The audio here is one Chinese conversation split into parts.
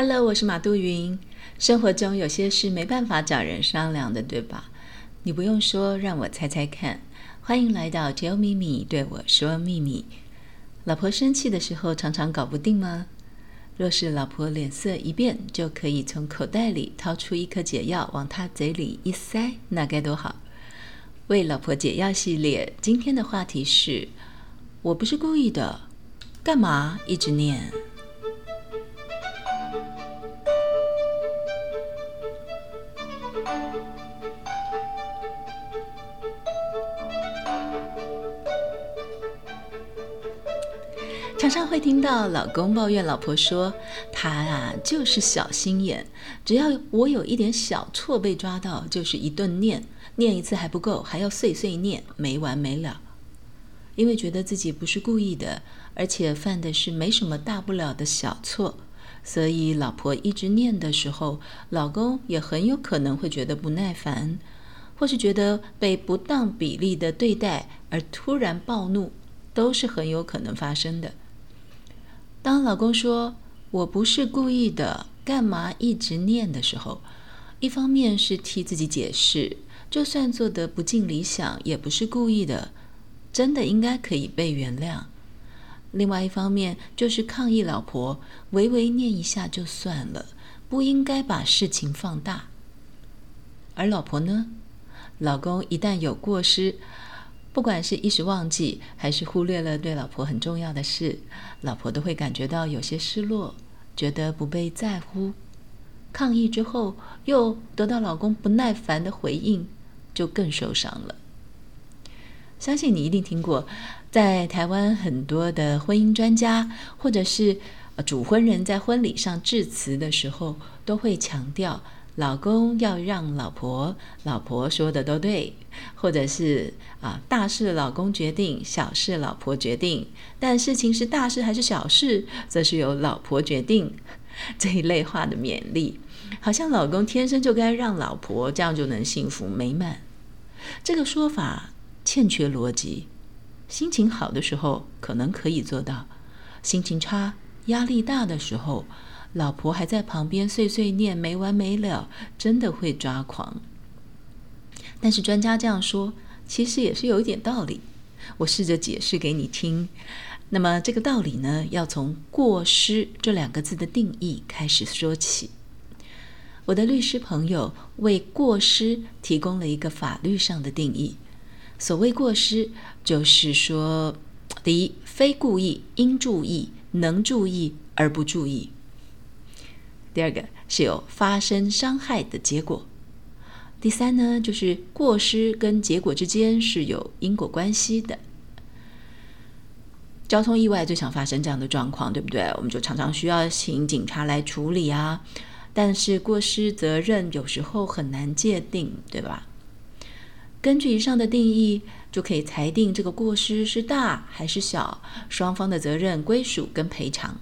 Hello，我是马杜云。生活中有些事没办法找人商量的，对吧？你不用说，让我猜猜看。欢迎来到 Tell 秘密，对我说秘密。老婆生气的时候，常常搞不定吗？若是老婆脸色一变，就可以从口袋里掏出一颗解药，往她嘴里一塞，那该多好！为老婆解药系列，今天的话题是：我不是故意的，干嘛一直念？常常会听到老公抱怨老婆说：“他啊，就是小心眼，只要我有一点小错被抓到，就是一顿念，念一次还不够，还要碎碎念，没完没了。因为觉得自己不是故意的，而且犯的是没什么大不了的小错，所以老婆一直念的时候，老公也很有可能会觉得不耐烦，或是觉得被不当比例的对待而突然暴怒，都是很有可能发生的。”当老公说“我不是故意的，干嘛一直念”的时候，一方面是替自己解释，就算做得不尽理想，也不是故意的，真的应该可以被原谅；另外一方面就是抗议老婆微微念一下就算了，不应该把事情放大。而老婆呢，老公一旦有过失，不管是一时忘记，还是忽略了对老婆很重要的事，老婆都会感觉到有些失落，觉得不被在乎。抗议之后，又得到老公不耐烦的回应，就更受伤了。相信你一定听过，在台湾很多的婚姻专家，或者是主婚人在婚礼上致辞的时候，都会强调。老公要让老婆，老婆说的都对，或者是啊，大事老公决定，小事老婆决定，但事情是大事还是小事，则是由老婆决定。这一类话的勉励，好像老公天生就该让老婆，这样就能幸福美满。这个说法欠缺逻辑。心情好的时候可能可以做到，心情差、压力大的时候。老婆还在旁边碎碎念没完没了，真的会抓狂。但是专家这样说，其实也是有一点道理。我试着解释给你听。那么这个道理呢，要从“过失”这两个字的定义开始说起。我的律师朋友为“过失”提供了一个法律上的定义。所谓过失，就是说，第一，非故意，应注意，能注意而不注意。第二个是有发生伤害的结果，第三呢就是过失跟结果之间是有因果关系的。交通意外最常发生这样的状况，对不对？我们就常常需要请警察来处理啊。但是过失责任有时候很难界定，对吧？根据以上的定义，就可以裁定这个过失是大还是小，双方的责任归属跟赔偿。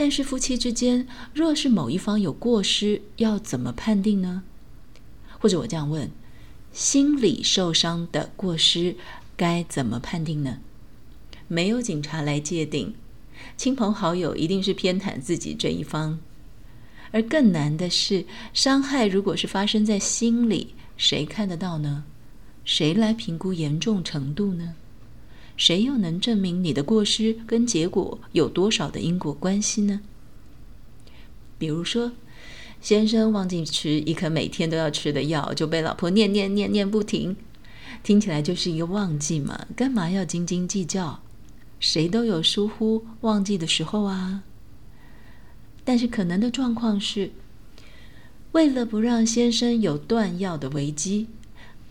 但是夫妻之间，若是某一方有过失，要怎么判定呢？或者我这样问：心理受伤的过失该怎么判定呢？没有警察来界定，亲朋好友一定是偏袒自己这一方。而更难的是，伤害如果是发生在心里，谁看得到呢？谁来评估严重程度呢？谁又能证明你的过失跟结果有多少的因果关系呢？比如说，先生忘记吃一颗每天都要吃的药，就被老婆念念念念不停，听起来就是一个忘记嘛？干嘛要斤斤计较？谁都有疏忽忘记的时候啊。但是可能的状况是，为了不让先生有断药的危机，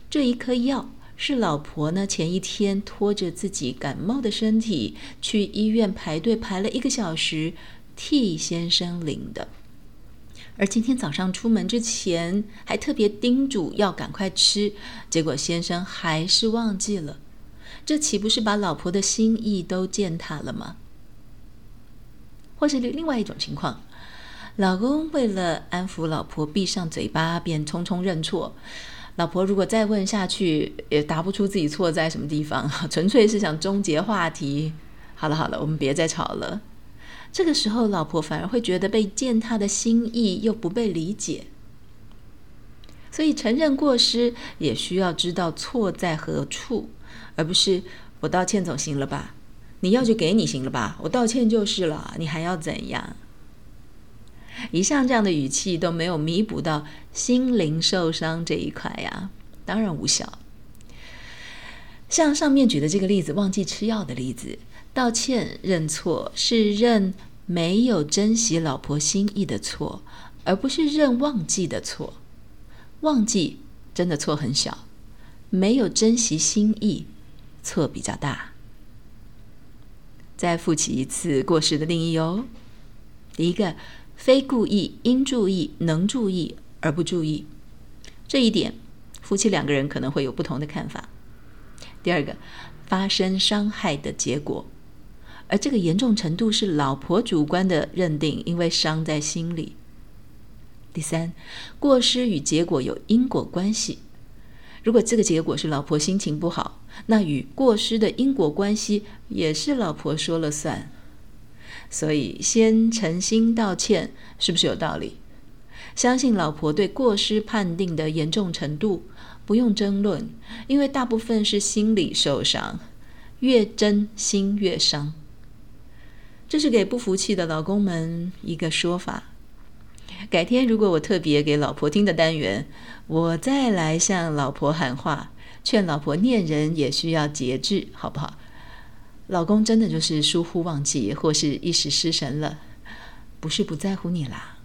这一颗药。是老婆呢，前一天拖着自己感冒的身体去医院排队排了一个小时，替先生领的。而今天早上出门之前还特别叮嘱要赶快吃，结果先生还是忘记了，这岂不是把老婆的心意都践踏了吗？或是另外一种情况，老公为了安抚老婆，闭上嘴巴便匆匆认错。老婆如果再问下去，也答不出自己错在什么地方，纯粹是想终结话题。好了好了，我们别再吵了。这个时候老婆反而会觉得被践踏的心意又不被理解。所以承认过失也需要知道错在何处，而不是我道歉总行了吧？你要就给你行了吧？我道歉就是了，你还要怎样？以上这样的语气都没有弥补到心灵受伤这一块呀，当然无效。像上面举的这个例子，忘记吃药的例子，道歉认错是认没有珍惜老婆心意的错，而不是认忘记的错。忘记真的错很小，没有珍惜心意，错比较大。再复习一次过失的定义哦。第一个，非故意，应注意，能注意而不注意，这一点夫妻两个人可能会有不同的看法。第二个，发生伤害的结果，而这个严重程度是老婆主观的认定，因为伤在心里。第三，过失与结果有因果关系。如果这个结果是老婆心情不好，那与过失的因果关系也是老婆说了算。所以，先诚心道歉是不是有道理？相信老婆对过失判定的严重程度不用争论，因为大部分是心理受伤，越真心越伤。这是给不服气的老公们一个说法。改天如果我特别给老婆听的单元，我再来向老婆喊话，劝老婆念人也需要节制，好不好？老公真的就是疏忽忘记，或是一时失神了，不是不在乎你啦。